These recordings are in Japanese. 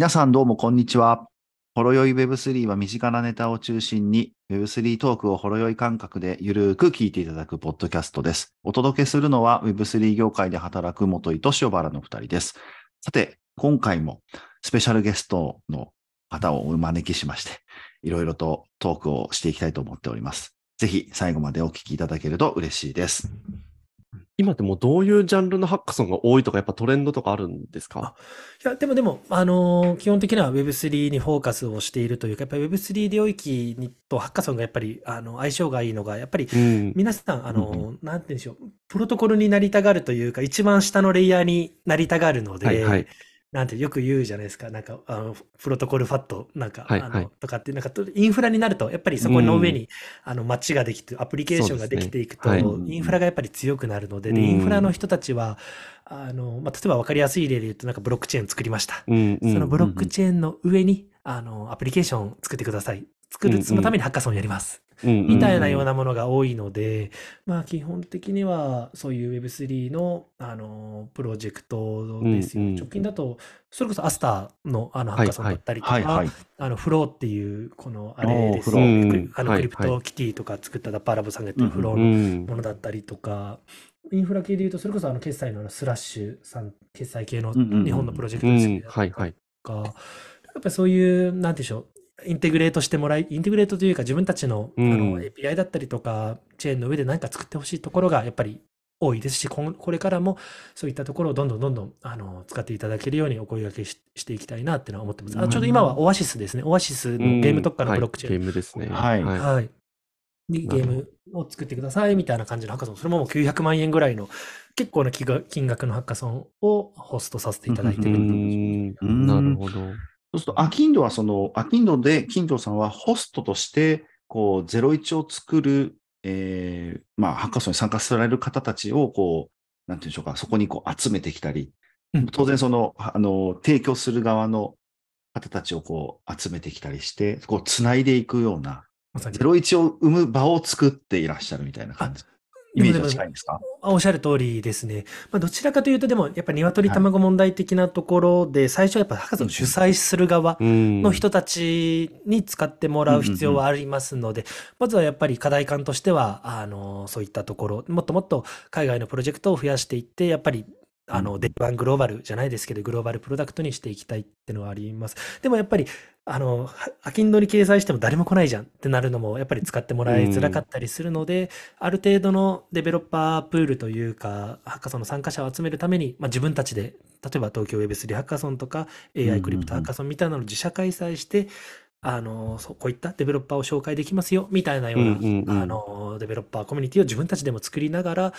皆さんどうもこんにちは。ほろよい Web3 は身近なネタを中心に Web3 トークをほろよい感覚でゆるーく聞いていただくポッドキャストです。お届けするのは Web3 業界で働く元井と塩原の二人です。さて、今回もスペシャルゲストの方をお招きしまして、いろいろとトークをしていきたいと思っております。ぜひ最後までお聞きいただけると嬉しいです。今ってもうどういうジャンルのハッカソンが多いとか、やっぱトレンドとかあるんですか？いや、でもでも、あのー基本的には Web3 にフォーカスをしているというか、やっぱり Web3 領域にとハッカソンがやっぱり、あの、相性がいいのが、やっぱりうん。皆さん、あうんのーなんて言うんでしょう、プロトコルになりたがるというか、一番下のレイヤーになりたがるので、はいはい。なんてよく言うじゃないですか、なんか、あの、プロトコルファット、なんか、あの、はいはいとかって、なんか、インフラになると、やっぱりそこの上に、あの、街ができて、アプリケーションができていくと、ねはいインフラがやっぱり強くなるので、で、うんインフラの人たちは、あの、まあ、例えば分かりやすい例で言うと、なんかブロックチェーン作りました。うん、うん。そのブロックチェーンの上に、あの、アプリケーション作ってください。作る、うんうんそのためにハッカソンやります。うん、みたいなような。なものが多いので、まあ基本的にはそういう Web3 の、あの、プロジェクトですよね。うんうん直近だと、それこそアスターのあのハッカソンだったりとか、はいはい。あの、フローっていう、このあれですね。あのクリプトキティとか作ったダッパーラブさんがやってるフローうのん。ものだったりとか、インフラ系で言うと、それこそあの決済のあのスラッシュさん、決済系の日本のプロジェクうんトですけど、はいはい。か、やっぱりそういう、なんて言うんでしょう、インテグレートしてもらい、インテグレートというか自分たちの,、うんあの API だったりとか、チェーンの上で何か作ってほしいところがやっぱり多いですし、これからもそういったところをどんどんどんどんあの使っていただけるようにお声掛けししていきたいなっていうのは思ってます。あうんちょうど今はオアシスですね。オアシスのゲーム特化のブロックチェーン。はいゲームですね。はいはい。にゲームを作ってくださいみたいな感じのハッカソン。それももう900万円ぐらいの結構な金額のハッカソンをホストさせていただいてうる。なるほど。そうすると、アキンドはその、アキンドで、キンドさんはホストとして、こう、01を作る、えー、まあ、ハッカソンに参加される方たちを、こう、なんていうんでしょうか、そこにこう集めてきたり、うん当然その、あの、提供する側の方たちをこう、集めてきたりして、こう、つないでいくような、まさに01を生む場を作っていらっしゃるみたいな感じ。イメージは近いんですか？あおっしゃる通りですね。まあ、どちらかというと、でも、やっぱ鶏卵問題的なところで、最初はやっぱハッカソンを主催する側うん。の人たちに使ってもらう必要はありますので、まずはやっぱり課題感としては、あの、そういったところ、もっともっと海外のプロジェクトを増やしていって、やっぱり、あの、うん day one global じゃないですけど、グローバルプロダクトにしていきたいっていうのはあります。でもやっぱり、あの、はアキンドに掲載しても誰も来ないじゃんってなるのも、やっぱり使ってもらいづらかったりするので、ある程度のデベロッパープールというか、ハッカソンの参加者を集めるために、まあ、自分たちで、例えば東京 Web3 ハッカソンとか、うんうん AI クリプトハッカソンみたいなのを自社開催して、あの、そうこういったデベロッパーを紹介できますよ、みたいなような、うんうんうん。あの、デベロッパーコミュニティを自分たちでも作りながら、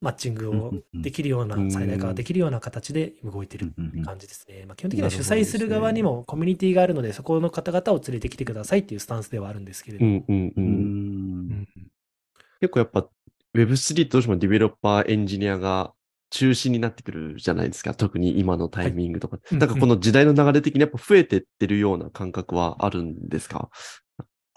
マッチングをできるような、うんうんうん最大化できるような形で動いてるうんうんうん感じですね。まあ、基本的には主催する側にもコミュニティがあるので、そこの方々を連れてきてくださいっていうスタンスではあるんですけれども。うんうんう。うんん。結構やっぱ Web3 ってどうしてもディベロッパーエンジニアが中心になってくるじゃないですか。特に今のタイミングとか。うんなんかこの時代の流れ的にやっぱ増えてってるような感覚はあるんですか？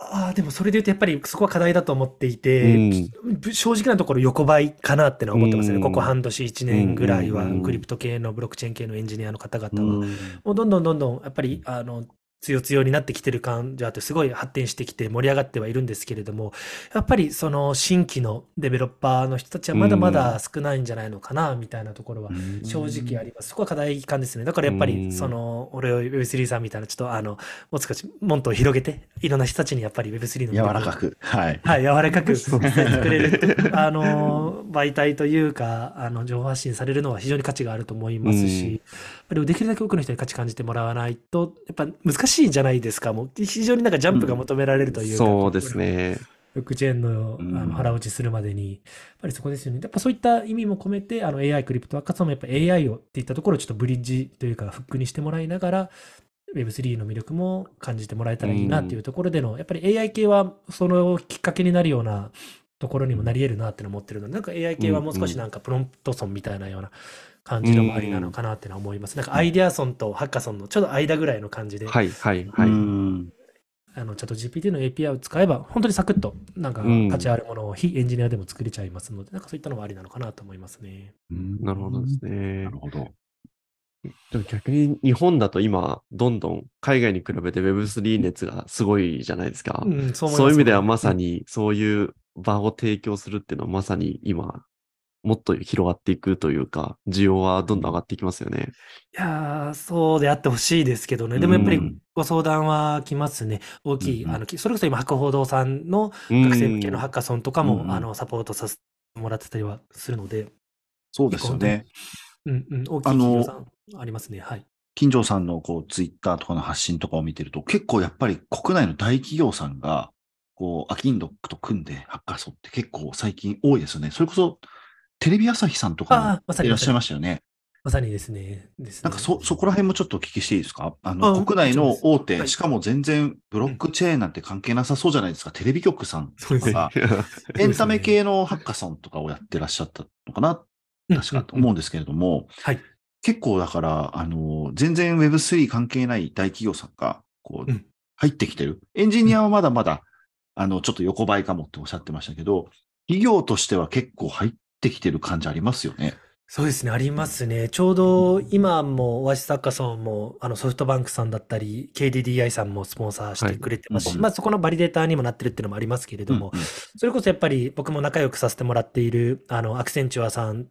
ああ、でもそれで言うとやっぱりそこは課題だと思っていうん。て、正直なところ横ばいかなってのは思ってますね。うん。ここ半年、1年ぐらいはクリプト系のブロックチェーン系のエンジニアの方々は、うん。もうどんどんどんどんやっぱりあの強強になってきてる感じあってすごい発展してきて盛り上がってはいるんですけれどもやっぱりその新規のデベロッパーの人たちはまだまだ少ないんじゃないのかなみたいなところは正直あります。そこは課題感ですね。だからやっぱり、うんその、俺を Web3 さんみたいな、ちょっとあの、もう少し、門戸を広げて、いろんな人たちにやっぱり Web3 の魅柔らかく。はい。はい、柔らかく 伝えてくれる、あの、媒体というか、あの、情報発信されるのは非常に価値があると思いますし、うんやっぱりできるだけ多くの人に価値感じてもらわないと、やっぱ難しいじゃないですか？もう非常になんかジャンプが求められるというか、そうですね。ブックチェーンのあうんの腹落ちするまでに、やっぱりそこですよね。やっぱそういった意味も込めて、あの AI クリプトワーカツもやっぱ AI をっていったところをちょっとブリッジというかフックにしてもらいながら、Web3 の魅力も感じてもらえたらいいなっていうところでの、やっぱり AI 系はそのきっかけになるようなところにもなり得るなっていうのを思ってるので、なんか AI 系はもう少しなんかプロンプトソンみたいなような感じのもありなのかなって思います。なんかアイデアソンとハッカソンのちょうど間ぐらいの感じで、はいはいはい。うんあのチャット GPT の API を使えば、本当にサクッと、なんかうん価値あるものを非エンジニアでも作れちゃいますので、なんかそういったのもありなのかなと思いますね。なるほどですねなる。ほど。でも逆に日本だと今、どんどん海外に比べて Web3 熱がすごいじゃないですか。うん、そう思いますそういう意味ではまさうんにそういう場を提供するっていうのはまさに今、もっと広がっていくというか、需要はどんどん上がっていきますよね。いやー、そうであってほしいですけどね。でもやっぱりうんご相談は来ますね。大きい、うんうんあの、きそれこそ今、博報堂さんのうん学生向けのハッカソンとかも、あの、サポートさせてもらってたりはするので、そうですよね。うんうん、大きい企業さんありますね。はい。金城さんのこうツイッターとかの発信とかを見てると、結構やっぱり国内の大企業さんが、こう、アキンドックと組んでハッカソンって結構最近多いですよね。それこそ、テレビ朝日さんとあかあまさにもいらっしゃいましたよね。まさに。ですね。ですね。なんかそ、そこら辺もちょっとお聞きしていいですか？あの、あ国内の大手、しかも全然ブロックチェーンなんて関係なさそうじゃないですか？テレビ局さんとか、エンタメ系のハッカソンとかをやってらっしゃったのかな？確かと思うんですけれども、はい。結構だから、あの、全然 Web3 関係ない大企業さんが、こううん、入ってきてる。エンジニアはまだまだ、あの、ちょっと横ばいかもっておっしゃってましたけど、企業としては結構入ってきてる感じありますよね。そうですね、ありますね。ちょうど今も、オアシスハッカソンも、あの、ソフトバンクさんだったり、KDDI さんもスポンサーしてくれてますし、はいうんまあそこのバリデーターにもなってるっていうのもありますけれども、うんうんそれこそやっぱり僕も仲良くさせてもらっている、あの、アクセンチュアさん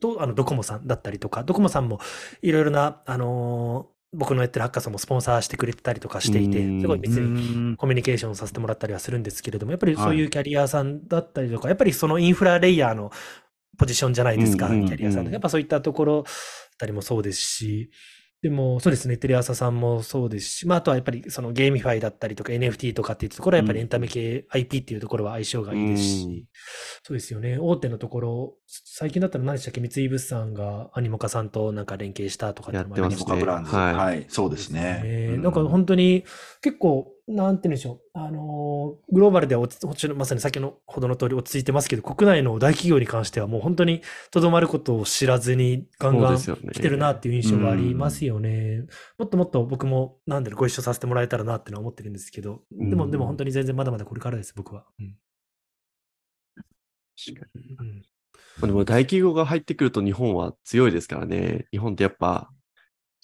と、あの、ドコモさんだったりとか、ドコモさんもいろいろな、あのー僕のやってるハッカソンもスポンサーしてくれてたりとかしていてうん、すごい別にうんコミュニケーションさせてもらったりはするんですけれども、やっぱりそういうキャリアさんだったりとか、やっぱりそのインフラレイヤーのポジションじゃないですか、うんうんうん。キャリアさんの。やっぱそういったところたりもそうですし、でもそうですね、テレ朝さんもそうですし、まああとはやっぱりその GameFi だったりとか NFT とかっていうところはやっぱりエンタメ系 IP っていうところは相性がいいですうんし、そうですよね、大手のところ、最近だったら何でしたっけ、三井物産がアニモカさんとなんか連携したとかってのもありまやってますね。ニモカブランズ。はいはい、そうですね。うなんか本当に結構、なんて言うんでしょう、あのーグローバルでは落ちまさに先のほどの通り落ち着いてますけど、国内の大企業に関してはもう本当にとどまることを知らずにガンガン来てるなっていう印象がありますよね。もっともっと僕もなんだろうご一緒させてもらえたらなってのは思ってるんですけど、でも、うん。でも本当に全然まだまだこれからです、僕は。うん。確かに。うん。まあでも大企業が入ってくると日本は強いですからね。日本ってやっぱ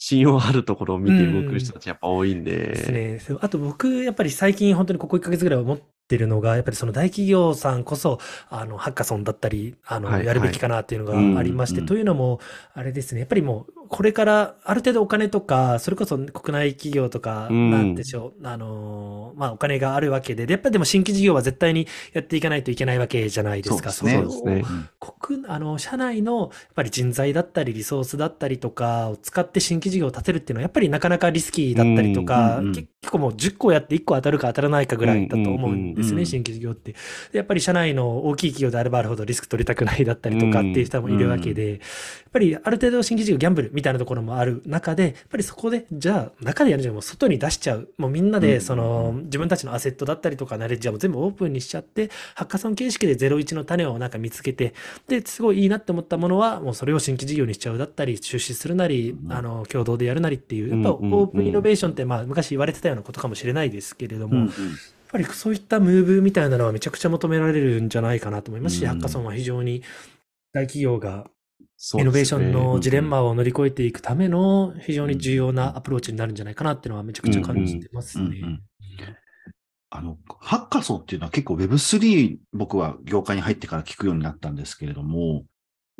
信用あるところを見て動く人たちやっぱ多いんで。ですね。あと僕、やっぱり最近本当にここ1ヶ月ぐらい思ってるのが、やっぱりその大企業さんこそ、あの、ハッカソンだったり、あの、やるべきかなっていうのがありまして、というのも、あれですね、やっぱりもう、これからある程度お金とか、それこそ国内企業とか、うん。なんでしょう、あの、まあ、お金があるわけで、でやっぱりでも新規事業は絶対にやっていかないといけないわけじゃないですか。そうですね。国、あの、社内の、やっぱり人材だったり、リソースだったりとかを使って新規事業を立てるっていうのは、やっぱりなかなかリスキーだったりとか、うんうんうん。結構もう10個やって1個当たるか当たらないかぐらいだと思うんですね、うんうん。うん新規事業って。でやっぱり社内の大きい企業であればあるほどリスク取りたくないだったりとかっていう人もいるわけで、やっぱりある程度新規事業ギャンブルみたいなところもある中で、やっぱりそこで、じゃあ中でやるんじゃなくてもう外に出しちゃう。もうみんなうん。でその自分たちのアセットだったりとかナレッジはもう全部オープンにしちゃって、ハッカソン形式で01の種をなんか見つけて、で、すごいいいなって思ったものは、もうそれを新規事業にしちゃうだったり、出資するなり、うん。あの、共同でやるなりっていう、やっぱうんうんうんオープンイノベーションって、まあ昔言われてたようなことかもしれないですけれども、うんうん。やっぱりそういったムーブみたいなのはめちゃくちゃ求められるんじゃないかなと思いますし、うん。ハッカソンは非常に大企業がイノベーションのジレンマを乗り越えていくための非常に重要なアプローチになるんじゃないかなっていうのはめちゃくちゃ感じてますね。うんうんあの、ハッカソンっていうのは結構 Web3 僕は業界に入ってから聞くようになったんですけれども、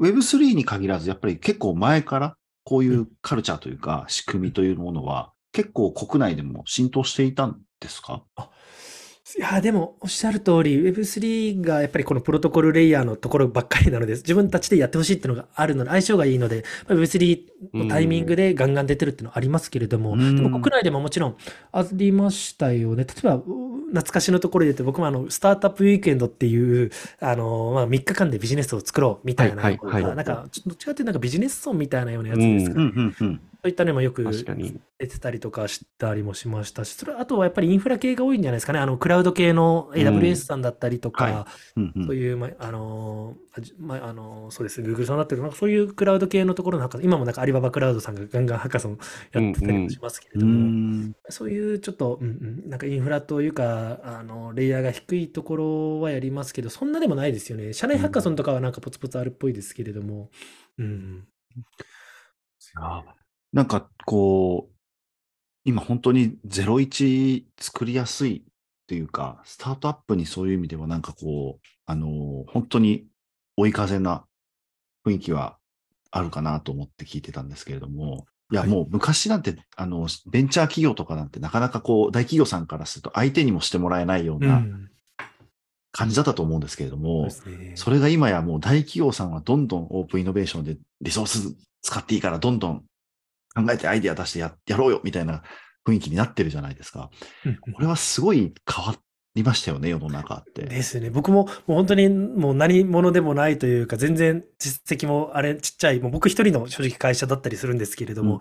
Web3 に限らずやっぱり結構前からこういうカルチャーというか仕組みというものは結構国内でも浸透していたんですか？いやーでもおっしゃる通り Web3 がやっぱりこのプロトコルレイヤーのところばっかりなので自分たちでやってほしいっていうのがあるので相性がいいのでまあ Web3 のタイミングでガンガン出てるっていうのはありますけれども、うん。でも国内でももちろんありましたよね。例えばう懐かしのところで言うと僕もあのスタートアップウィークエンドっていうあの、まあ、3日間でビジネスを作ろうみたいな、はいはいはい。なんかちょどっちかっていうとなんかビジネスソンみたいなようなやつですかね、うんうんうん。そういったのもよく。出てたりとかしたりもしましたし、それあとはやっぱりインフラ系が多いんじゃないですかね。あの、クラウド系の AWS さんだったりとか、そういう、ま、あのま、あのー、そうです、Google さんだったりとか、そういうクラウド系のところのハッカソン今もなんかアリババクラウドさんがガンガンハッカソンやってたりもしますけれうども、んそういうちょっと、うんうん、なんかインフラというか、あの、レイヤーが低いところはやりますけど、そんなでもないですよね。社内ハッカソンとかはなんかポツポツあるっぽいですけれども、うん。あなんかこう、今本当に01作りやすいというか、スタートアップにそういう意味ではなんかこう、あの、本当に追い風な雰囲気はあるかなと思って聞いてたんですけれども、いや、はいもう昔なんて、あの、ベンチャー企業とかなんてなかなかこう、大企業さんからすると相手にもしてもらえないようう。なん感じだったと思うんですけれども、ですね。それが今やもう大企業さんはどんどんオープンイノベーションでリソース使っていいからどんどん考えてアイデア出してややろうよみたいな雰囲気になってるじゃないですか。うんうんこれはすごい変わりましたよね、世の中って。ですね。僕ももう本当にもう何者でもないというか、全然実績もあれちっちゃい、もう僕一人の正直会社だったりするんですけれども、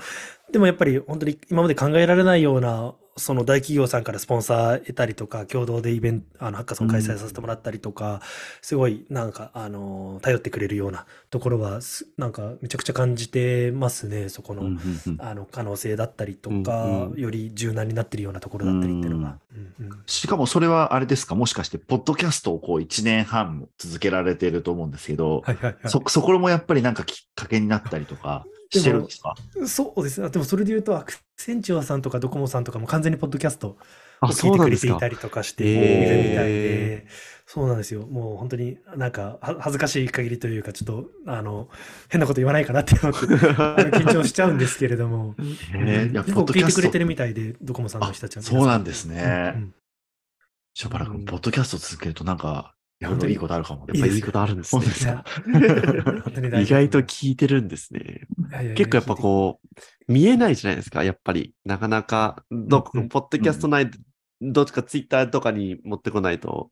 でもやっぱり本当に今まで考えられないような、その大企業さんからスポンサー得たりとか、共同でイベント、あの、ハッカソン開催させてもらったりとか、すごいなんか、あの、頼ってくれるようなところは、すなんかめちゃくちゃ感じてますね、そこの。うんうんうんあの可能性だったりとうんか、うんより柔軟になってるようなところだったりっていうのが。うんうんしかもそれはあれですか、もしかして、ポッドキャストをこう1年半も続けられていると思うんですけど、はいはいはい。そ、そこもやっぱりなんかきっかけになったりとかしてるんですか？そうですね。でもそれで言うと、アクセンチュアさんとかドコモさんとかも完全にポッドキャストをあ、聞そいうてくれてい。たりとかしてへいーるみたいで、そうなんですよ。もう本当になんかは恥ずかしい限りというか、ちょっとあの変なこと言わないかなって思ってあの緊張しちゃうんですけれども、へ えいや結構聞いてくれてるみたいで、ドコモさんの人たちは。あそうなんですね。うんうん。しょばらくポッドキャスト続けるとなんか、いろい本当にろいいことあるかも。やっぱりいいことあるんですね。本当に大意外と聞いてるんですね。いやいやいや結構やっぱこう、見えないじゃないですか、やっぱり。なかなか、どポッドキャスト内で、どっちかツイッターとかに持ってこないと、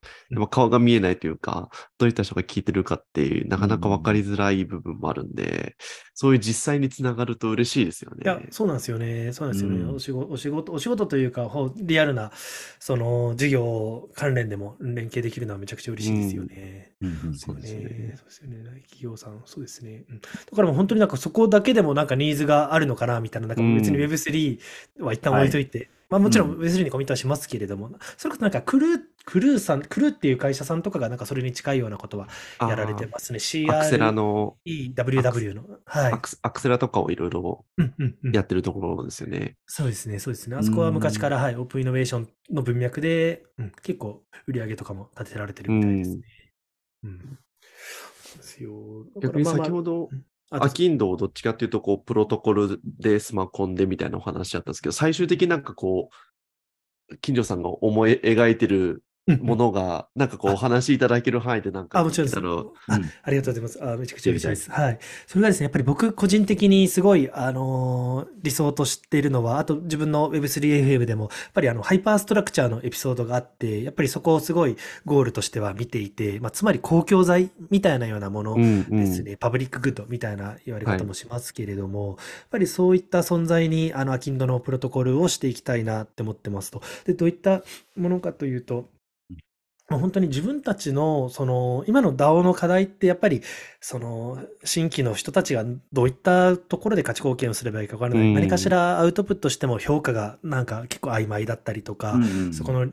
顔が見えないというか、どういった人が聞いてるかっていう、なかなか分かりづらい部分もあるんで、そういう実際につながると嬉しいですよね。いや、そうなんですよね。そうなんですよね。うんお仕事、お仕事、お仕事というか、リアルな、その、事業関連でも連携できるのはめちゃくちゃ嬉しいですよね。うんうんそうですよねそうですよね。大企業さん、そうですね。うんだからもう本当になんかそこだけでもなんかニーズがあるのかな、みたいな。なんか別にうん Web3 は一旦置いといて、まあもちろんうん Web3 にコミットはしますけれども、それこそなんかクルー、クルーさん、クルーっていう会社さんとかがなんかそれに近いようなことはやられてますね。あーアクセラの、CREWW の。はいア。クスアクセラとかをいろいろうんうんうんやってるところですよね。そうですね、そうですね。あそこは昔から、はい、オープンイノベーションの文脈で、うん、結構売り上げとかも立てられてるみたいですね。うん。そうですよ。逆にだからまあまあ先ほど、あアキンドをどっちかっていうと、こう、プロトコルでスマコンでみたいなお話だったんですけど、最終的になんかこう、金城さんが思い描いてるうんものが、なんかこう、あお話しいただける範囲でなんかあ、もちろんです。あうんありがとうございます。あ、めちゃくちゃ嬉しいです。はい。それがですね、やっぱり僕個人的にすごい、あのー理想としているのは、あと自分の Web3FM でも、やっぱりあの、 hyperstructure のエピソードがあって、やっぱりそこをすごいゴールとしては見ていて、まあ、つまり公共財みたいなようなものうんうんですね、 public good みたいな言われ方もしますけれども、やっぱりそういった存在に、あの、アキンドのプロトコルをしていきたいなって思ってますと。で、どういったものかというと、まあ本当に自分たちの、その、今の DAO の課題ってやっぱり、その、新規の人たちがどういったところで価値貢献をすればいいか分からない。うん何かしらアウトプットしても評価がなんか結構曖昧だったりとか、そこの、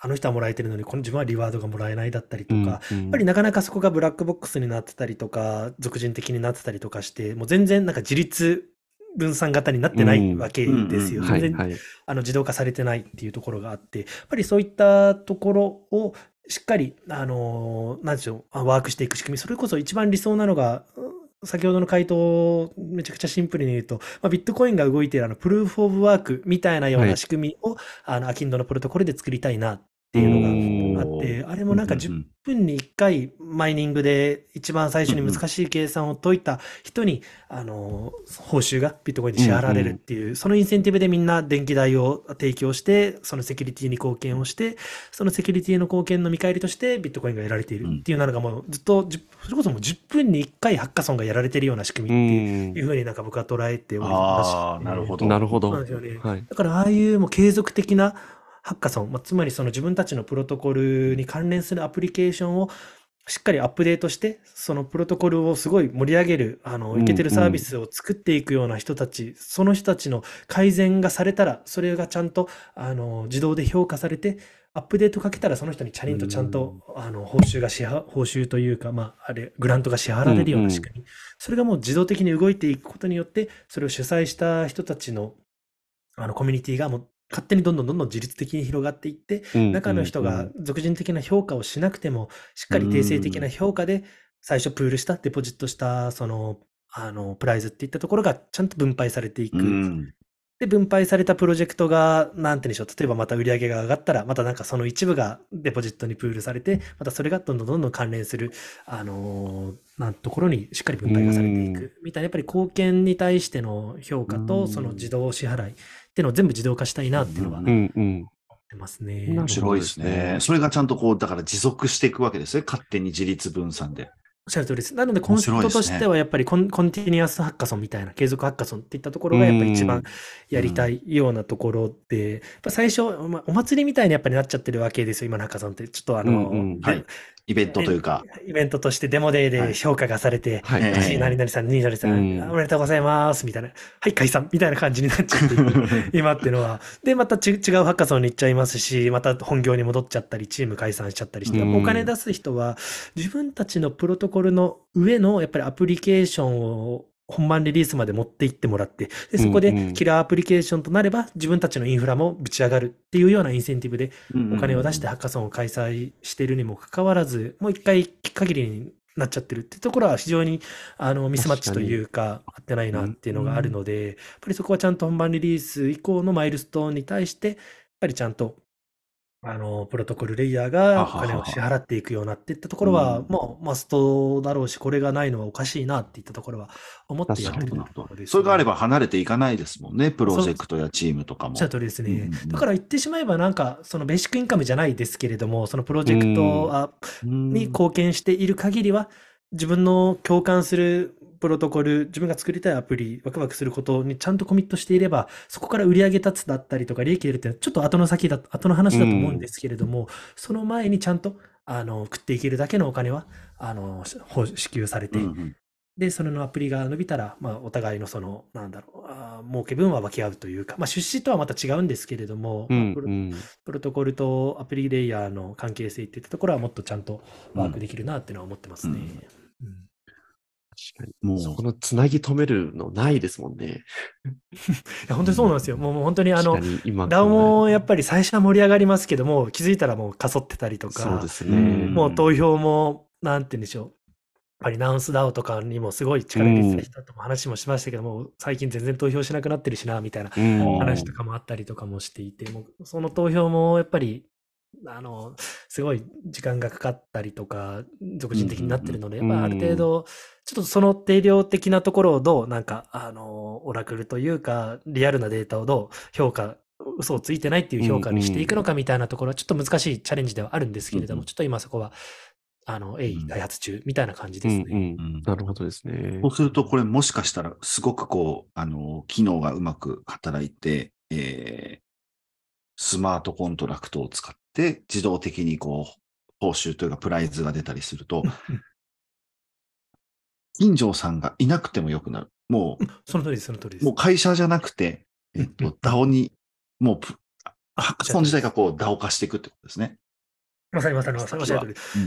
あの人はもらえてるのに、この自分はリワードがもらえないだったりとうんか、うんやっぱりなかなかそこがブラックボックスになってたりとか、俗人的になってたりとかして、もう全然なんか自立分散型になってないわけですよ。全然。あの自動化されてないっていうところがあって、やっぱりそういったところをしっかり、あの、なんでしょう、あワークしていく仕組み、それこそ一番理想なのが、うん先ほどの回答をめちゃくちゃシンプルに言うと、まあ、ビットコインが動いているあのプルーフオブワークみたいなようはない。仕組みを、あの、アキンドのプロトコルで作りたいな。っていうのがあって、あれもなんか10うんうん。分に1回マイニングで一番最初に難しい計算を解いた人に、あの、報酬がビットコインで支払われるっていう、そのインセンティブでみんな電気代を提供して、そのセキュリティに貢献をして、そのセキュリティの貢献の見返りとしてビットコインが得られているっていうのがもうずっと10、それこそもう10分に1回ハッカソンがやられているような仕組うみってんいうふうになんか僕は捉えておりまああ、してなるほど。なるほど。だからああいうもう継続的なハッカソン、まあ、つまりその自分たちのプロトコルに関連するアプリケーションをしっかりアップデートして、そのプロトコルをすごい盛り上げる、あの、うんいけてるサービスを作っていくような人たち、その人たちの改善がされたら、それがちゃんと、あの、自動で評価されて、アップデートかけたらその人にチャリンとちゃんと、あの、報酬が支払、報酬というか、まあ、あれ、グラントが支払われるような仕組み。それがもう自動的に動いていくことによって、それを主催した人たちの、あの、コミュニティがもう勝手にどんどんどんどん自律的に広がっていって、中の人が俗人的な評価をしなくても、しっかり定性的な評価で、最初プールした、デポジットした、その、あの、プライズっていったところがちゃんと分配されていく。うん。で、分配されたプロジェクトが、なんて言うんでしょう、例えばまた売り上げが上がったら、またなんかその一部がデポジットにプールされて、またそれがどんどんどんどん関連する、あのーなんところにしっかり分配がされていく。みたいな、やっぱり貢献に対しての評価うんと、その自動支払いっていうのを全部自動化したいなっていうのはうん思うんうん。ってますね。面白いですね。それがちゃんとこう、だから持続していくわけですね。勝手に自立分散で。おっしゃる通りです。なので、コンセプトとしては、やっぱりコン,、コンティニアスハッカソンみたいな、継続ハッカソンっていったところが、やっぱり一番やりたいようなところで、やっぱ最初、まあ、お祭りみたいにやっぱりなっちゃってるわけですよ、今のハッカソンって。ちょっとあの、うんうんではい。イベントというか。イベントとしてデモデーで評価がされて、はい。ええ私、何々さん、何々さん、うんおめでとうございます、みたいな。はい、解散、みたいな感じになっちゃって 今っていうのは。で、またち違うハッカソンに行っちゃいますし、また本業に戻っちゃったり、チーム解散しちゃったりして、うんお金出す人は、自分たちのプロトコルの上の、やっぱりアプリケーションを、本番リリースまで持っていってもらって、でそこでキラーアプリケーションとなれば、自分たちのインフラもぶち上がるっていうようなインセンティブで、お金を出してハッカソンを開催しているにもかかわらず、もう一回限りになっちゃってるってところは非常にあのミスマッチというか、合ってないなっていうのがあるので、やっぱりそこはちゃんと本番リリース以降のマイルストーンに対して、やっぱりちゃんと、あの、プロトコルレイヤーがお金を支払っていくようなっていったところは、うん。もうマストだろうし、これがないのはおかしいなっていったところは思ってやってるところですね。それがあれば離れていかないですもんね。プロジェクトやチームとかも。おっしゃ。る通りですね。うんだから言ってしまえば、なんか、そのベーシックインカムじゃないですけれども、そのプロジェクトに貢献している限りは、自分の共感するプロトコル、自分が作りたいアプリ、ワクワクすることにちゃんとコミットしていれば、そこから売り上げ立つだったりとか、利益出るってちょっと後の先だ、後の話だと思うんですけれども、その前にちゃんと、あの、食っていけるだけのお金は、あの、ほ支給されて、で、そのアプリが伸びたら、まあ、お互いのその、なんだろう、あー儲け分は分け合うというか、まあ、出資とはまた違うんですけれども、うんまあプロうん。プロトコルとアプリレイヤーの関係性っていったところはもっとちゃんとワークできるなっていうのは思ってますね。うん確かに。もうそこのつなぎ止めるのないですもんね。いや本当にそうなんですよ。もうもう本当にあのダオもやっりぱり最初は盛り上がりますけども、気づいたらもうかそってたりとかそうで、すうんね。もう投票も、なんて言うんでしょう。やっぱりナウンスダオとかにもすごい力入れてた人とも話もしましたけども、最近全然投票しなくなってるしな、みたいなうん話とかもあったりとかもしていて、もうその投票もやっぱり、あの、すごい時間がかかったりとか、俗人的になってるので、うんやっぱある程度、ちょっとその定量的なところをどう、なんか、あの、オラクルというか、リアルなデータをどう評価、嘘をついてないっていう評価にしていくのかみたいなところはちょっと難しいチャレンジではあるんですけれども、うんちょっと今そこは、あの、鋭意開発中みたいな感じですね。うんうん。なるほどですねそう。すると、これもしかしたら、すごくこう、あの、機能がうまく働いて、えースマートコントラクトを使って、自動的にこう、報酬というか、プライズが出たりすると、金城さんがいなくてもよくなる。もその通りです、その通りでう、す。もう会社じゃなくて、えっと、DAO に、もうハッカソン自体がこう、DAO 化していくってことですね。まさにまさにまさにおっし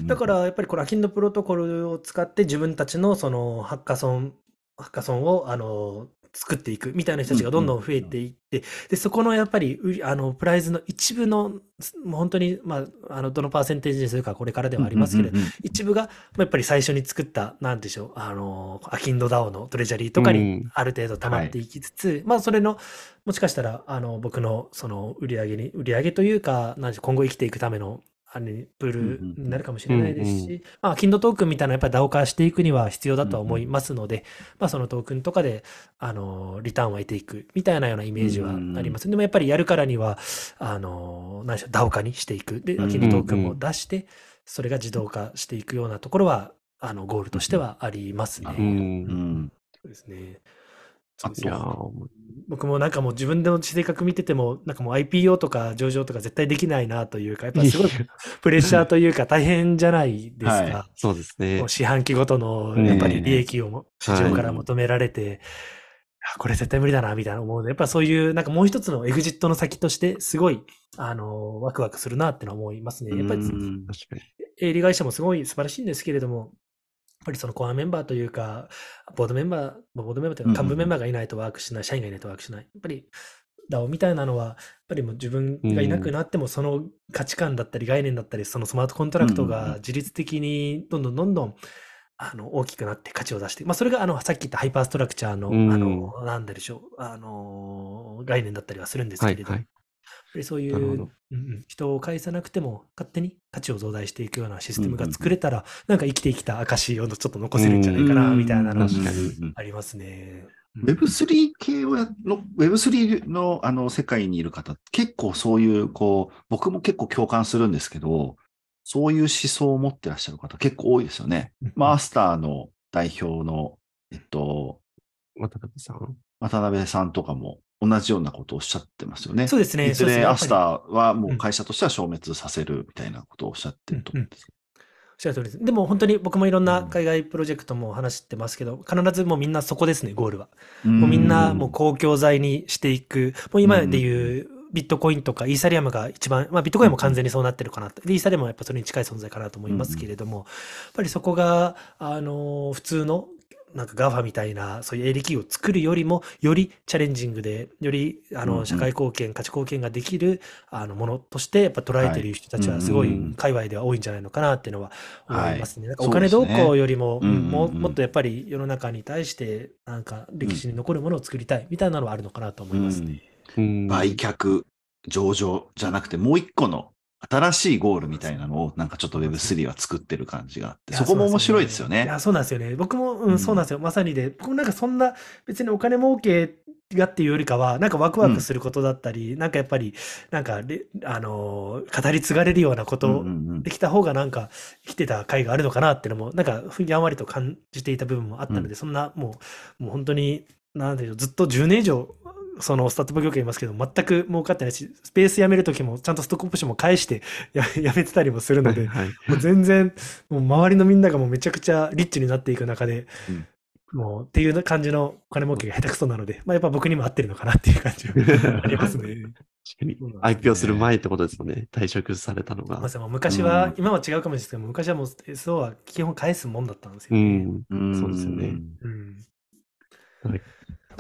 だから、やっぱりこのアキンドプロトコルを使って自分たちのそのハッカソン、ハッカソンをあの作っていくみたいな人たちがどんどん増えていって、で、そこのやっぱり売りあのプライズの一部の、もう本当に、まあ、あの、どのパーセンテージにするかこれからではありますけれど、うんうんうん一部が、まあやっぱり最初に作った、なんでしょう、あの、アキンドダオのトレジャリーとかうにん。ある程度溜まっていきつつ、まあそれの、もしかしたら、あの、僕のその売り上げに、売り上げというか、なんでしょう今後生きていくための、あれ、プールになるかもしれないですうんうんし、まあ、キンドトークンみたいなやっぱり DAO 化していくには必要だとは思いますので、まあそのトークンとかで、あの、リターンを得ていくみたいなようなイメージはあります。でもやっぱりやるからには、あの、何でしょう、DAO 化にしていく。で、うんキンドトークンも出して、それが自動化していくようなところは、あの、ゴールとしてはありますね。う。うんん。そうですね。そういやー僕もなんかもう自分の性格見てても、なんかもう IPO とか上場とか絶対できないなというか、やっぱすごいプレッシャーというか大変じゃないですか。はそうですねもう。四半期ごとのうんやっぱり利益をも市場からはい求められて、あこれ絶対無理だなみたいな思うので、やっぱそういうなんかもう一つのエグジットの先としてすごい、あの、ワクワクするなってのは思いますね。やっぱり。営利会社もすごい素晴らしいんですけれども、ぱりそのコアメンバーというか、ボードメンバー、ボードメンバーというか、幹部メンバーがいないとワークしない、社員がいないとワークしない。やっぱり DAO みたいなのは、やっぱりもう自分がいなくなっても、その価値観だったり概念だったり、そのスマートコントラクトが自律的にどんどんどんどんあの大きくなって価値を出して、まあ、それがあのさっき言ったハイパーストラクチャーの、うんあのなんでしょうあの概念だったりはするんですはい、けれど、はい。やっぱりそういう、人を介さなくても勝手に価値を増大していくようなシステムが作れたら、なんか生きてきた証をちょっと残せるんじゃないかな、みたいなのありますね。Web3 系をやの、Web3 のあの世界にいる方、結構そういう、こう、僕も結構共感するんですけど、そういう思想を持ってらっしゃる方結構多いですよね。マスターの代表の、えっと、渡辺さん。渡辺さんとかも同じようなことをおっしゃってますよね。そうですね。いずれアスターはもう会社としては消滅させるみたいなことをおっしゃってると思うんですけおっしゃる通りです。でも本当に僕もいろんな海外プロジェクトも話してますけど、必ずもうみんなそこですね、ゴールは。ど。もうみんなうんもう公共財にしていく。もう今でいうビットコインとかイーサリアムが一番、まあビットコインも完全にそうなってるかなと。で、イーサリアムはやっぱそれに近い存在かなと思いますけれども、やっぱりそこが、あの、普通のなんか GAFA みたいな、そういう営利企業を作るよりも、よりチャレンジングで、よりあの社会貢献、価値貢献ができるあのものとして、やっぱ捉えてる人たちはすごい界隈では多いんじゃないのかなっていうのは思いますね。なんかお金どうこうよりも、もうもっとやっぱり世の中に対して、なんか歴史に残るものを作りたいみたいなのはあるのかなと思いますね。うん。売却、上場じゃなくて、もう一個の新しいゴールみたいなのを、なんかちょっと Web3 は作ってる感じがあって、そこも面白いですよね。いや、そうなんですよね。僕も、うん、うんそうなんですよ。まさにで、僕もなんかそんな、別にお金儲けがっていうよりかは、なんかワクワクすることだったり、なんかやっぱり、なんかレ、あのー、語り継がれるようなことうんうんうんできた方がなんか生きてた回があるのかなっていうのも、なんかやんわりと感じていた部分もあったので、うそんなもう、もう本当に、なんでしょう、ずっと10年以上、そのスタートアップ業界いますけど、全く儲かってないし、スペース辞めるときもちゃんとストックオプションも返してや やめてたりもするので、はい。もう全然、もう周りのみんながもうめちゃくちゃリッチになっていく中で、もうっていう感じのお金儲けが下手くそなので、まあやっぱ僕にも合ってるのかなっていう感じはありますね。確かに IPO する前ってことですもんね。退職されたのがま。あ、昔は、うん今は違うかもしれないですけど、昔はもう SO は基本返すもんだったんですようね。ん。うんそうですよね。うん。だか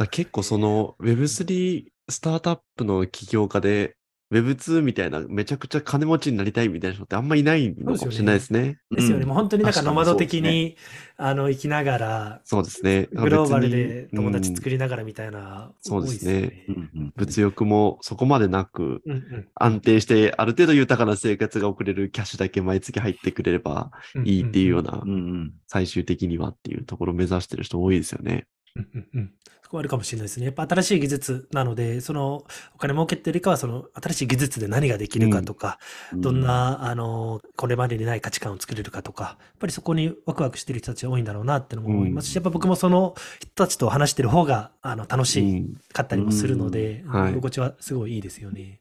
ら結構その Web3 スタートアップの起業家で Web2 みたいなめちゃくちゃ金持ちになりたいみたいな人ってあんまいないのかもしれないですね。ですよね。もう本当になんかノマド的に、あの、生きながら、そうですね。グローバルで友達作うんりながらみたいな、そうですね。うんうん。物欲もそこまでなくうんうん。安定してある程度豊かな生活が送れるキャッシュだけ毎月入ってくれればうんいいっていうようなうんうん最終的にはっていうところを目指してる人多いですよね。うんうんうん。そこはあるかもしれないですね。やっぱ新しい技術なので、そのお金儲けっていうよりかは、その新しい技術で何ができるかとか、うん。どんな、あの、これまでにない価値観を作れるかとか、やっぱりそこにワクワクしてる人たちが多いんだろうなってのも思いますし、うん。やっぱ僕もその人たちと話してる方が、あの、楽しうん。かったりもするので、うん。はい。居心地はすごいいいですよね。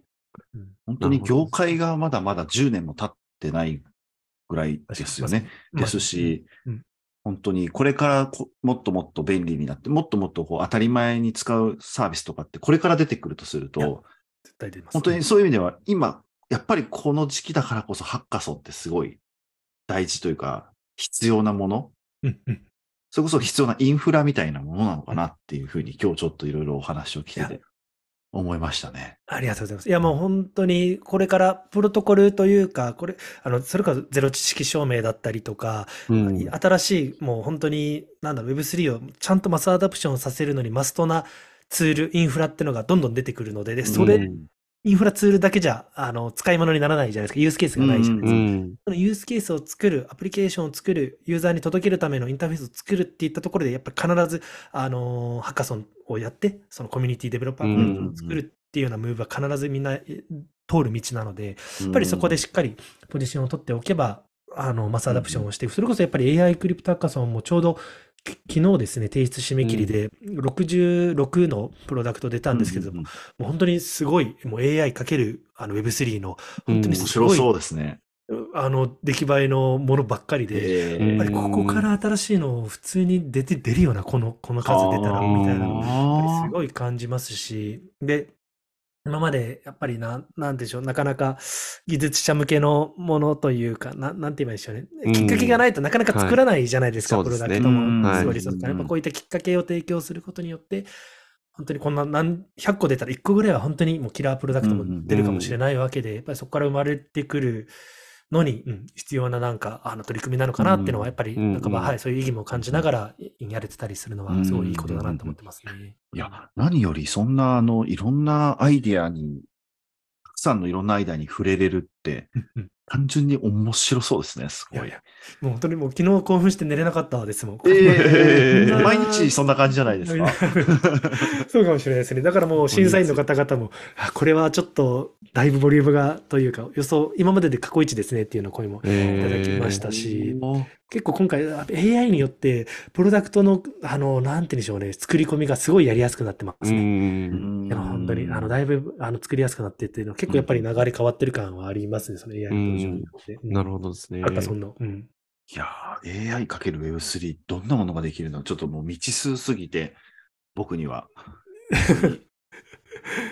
うん。本当に業界がまだまだ10年も経ってないぐらいですよね。まあですしうん、本当にこれからこもっともっと便利になって、もっともっとこう当たり前に使うサービスとかってこれから出てくるとすると、絶対出ます。本当にそういう意味では今、やっぱりこの時期だからこそハッカソンってすごい大事というか、必要なものうんうんそれこそ必要なインフラみたいなものなのかなっていうふうに今日ちょっといろいろお話を聞いて思いましたね。ありがとうございます。いや、もう本当に、これからプロトコルというか、これ、あの、それこそゼロ知識証明だったりとか、うん新しい、もう本当に、なんだろう、Web3 をちゃんとマスアダプションさせるのにマストなツール、インフラってのがどんどん出てくるので、で、それ、うんインフラツールだけじゃ、あの、使い物にならないじゃないですか。ユースケースがないじゃないですか。うんそのユースケースを作る、アプリケーションを作る、ユーザーに届けるためのインターフェースを作るっていったところで、やっぱり必ず、あのーハッカソンをやって、そのコミュニティデベロッパーコミュニティを作るっていうようなムーブは必ずみんなえ通る道なので、やっぱりそこでしっかりポジションを取っておけば、あの、マスアダプションをして。それこそやっぱり AI クリプトハッカソンもちょうど、き昨日ですね、提出締め切りで、66のプロダクト出たんですけども、うんうんもう本当にすごい、もう AI かけるあの Web3 の、本当にうん面すごい、白そうですね。あの、出来栄えのものばっかりで、えやっぱりここから新しいのを普通に出て、出るような、この、この数出たら、はあみたいなの、やっぱりすい。ごい感じますし、で、今までやっぱりな、なんでしょう、なかなか技術者向けのものというか、ななんて言えばいいでしょうね。うん。きっかけがないとなかなか作らないじゃないですか、はいプロダクトそうですねも、うんすごいリソースから。はいやっぱこういったきっかけを提供することによって、本当にこんな何100個出たら1個ぐらいは本当にもうキラープロダクトも出るかもしれないわけで、やっぱりそこから生まれてくるのに、うん必要ななんかあの取り組みなのかなっていうのは、やっぱりうんなんかまあ、うんはい、そういう意義も感じながらやれてたりするのは、すごいいいことだなと思ってますね。いや、何よりそんな、あの、いろんなアイデアに、たくさんのいろんなアイデアに触れれるって、うん単純に面白そうですね、すごい。いやもう本当にもう昨日興奮して寝れなかったですもん。えー 毎日そんな感じじゃないですか？そうかもしれないですね。だからもう審査員の方々も、あこれはちょっとだいぶボリュームがというか、予想、今までで過去一ですねっていうの声もいただきましたし、結構今回 AI によってプロダクトの、あの、なんて言うんでしょうね、作り込みがすごいやりやすくなってますうね。当に、あの、だいぶ、あの、作りやすくなってっていうのは結構やっぱり流れ変わってる感はありますね、その AI の登場によって。なるほどですね。やっぱそんな、うん。いやー、AI×Web3、どんなものができるの？ちょっともう未知数すぎて、僕には。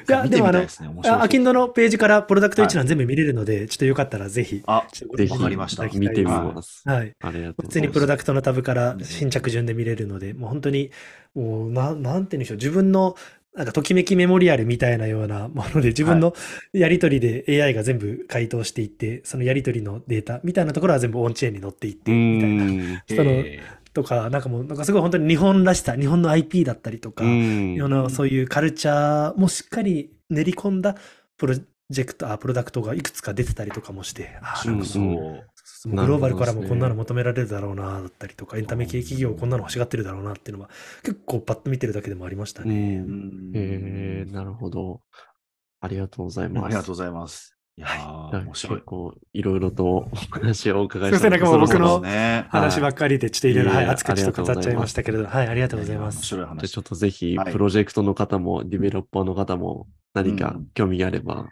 いや、見でもあのアキンドのページからプロダクト一覧全部見れるので、ちょっとよかったらぜひ。あ、ぜひわかりました見てみます。はい。ありがとう普ございます。通にプロダクトのタブから新着順で見れるので、もう本当に、もうな、なんて言うんでしょう、自分の、なんか、ときめきメモリアルみたいなようなもので、自分のやり取りで AI が全部回答していって、そのやり取りのデータみたいなところは全部オンチェーンに載っていって、うみたいな。ん。そのえとか、なんかもう、なんかすごい本当に日本らしさ、日本の IP だったりとか、うのそういうカルチャーもしっかり練り込んだプロジェクト、あ、プロダクトがいくつか出てたりとかもして、グローバルからもこんなの求められるだろうな、だったりとか、エンタメ系企業こんなの欲しがってるだろうなっていうのは、結構パッと見てるだけでもありましたう。ね。うんんえー、なるほど。ありがとうございます。ありがとうございます。いやー、面白いいろいろとお話をお伺いすいませんなんかもう僕の。話ばっかりでちょっといろいろ、熱くちょっと語っちゃいましたけれど、はい、ありがとうございま面す。じゃあ白い話。ちょっとぜひ、はいプロジェクトの方も、ディベロッパーの方も、何かうん興味があれば、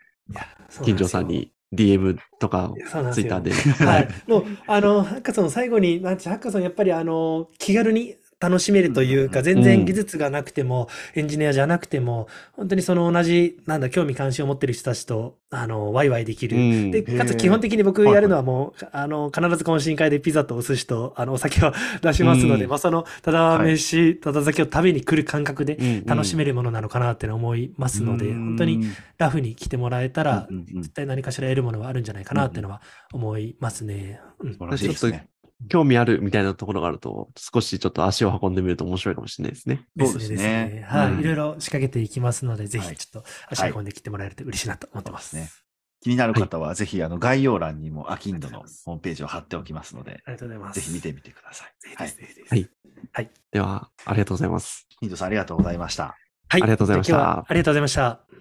金城さんに DM とかツイッターで。はい。もう、あの、ハッカソン最後に、なんて、ハッカソンやっぱりあの、気軽に楽しめるというか、うん。全然技術がなくても、エンジニアじゃなくても、本当にその同じ、なんだ、興味関心を持ってる人たちと、あの、ワイワイできる。うん。で、かつ基本的に僕やるのはもう、あの、必ず懇親会でピザとお寿司と、あの、お酒を 出しますので、うん。まあ、その、ただ飯、ただ酒を食べに来る感覚で楽しめる。るものなのかなって思いますので、うん。本当にラフに来てもらえたら絶対何かしら得るものはあるんじゃないかなっていうのは思いますね。うん。素晴らしいですね。興味あるみたいなところがあると、少しちょっと足を運んでみると面白いかもしれないですね。そうですねはい、うんいろいろ仕掛けていきますので、ぜはいひちょっと足運んできてもらえると嬉しいなと思ってます。そうです気になる方は、ぜひ、あの、概要欄にも、アキンドのホームページを貼っておきますので、ありがとうございます。ぜひ見てみてください。はいはいはい。では、ありがとうございます。ヒントさん、ありがとうございました。はい。ありがとうございましたありがとうございました。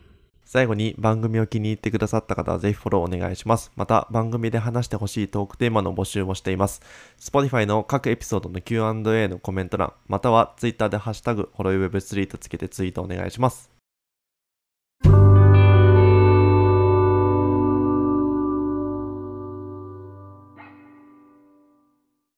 最後に番組を気に入ってくださった方はぜひフォローお願いします。また番組で話してほしいトークテーマの募集もしています。Spotify の各エピソードの Q&A のコメント欄、または Twitter でハッシュタグ、ホロイウェブ3とつけてツイートお願いします。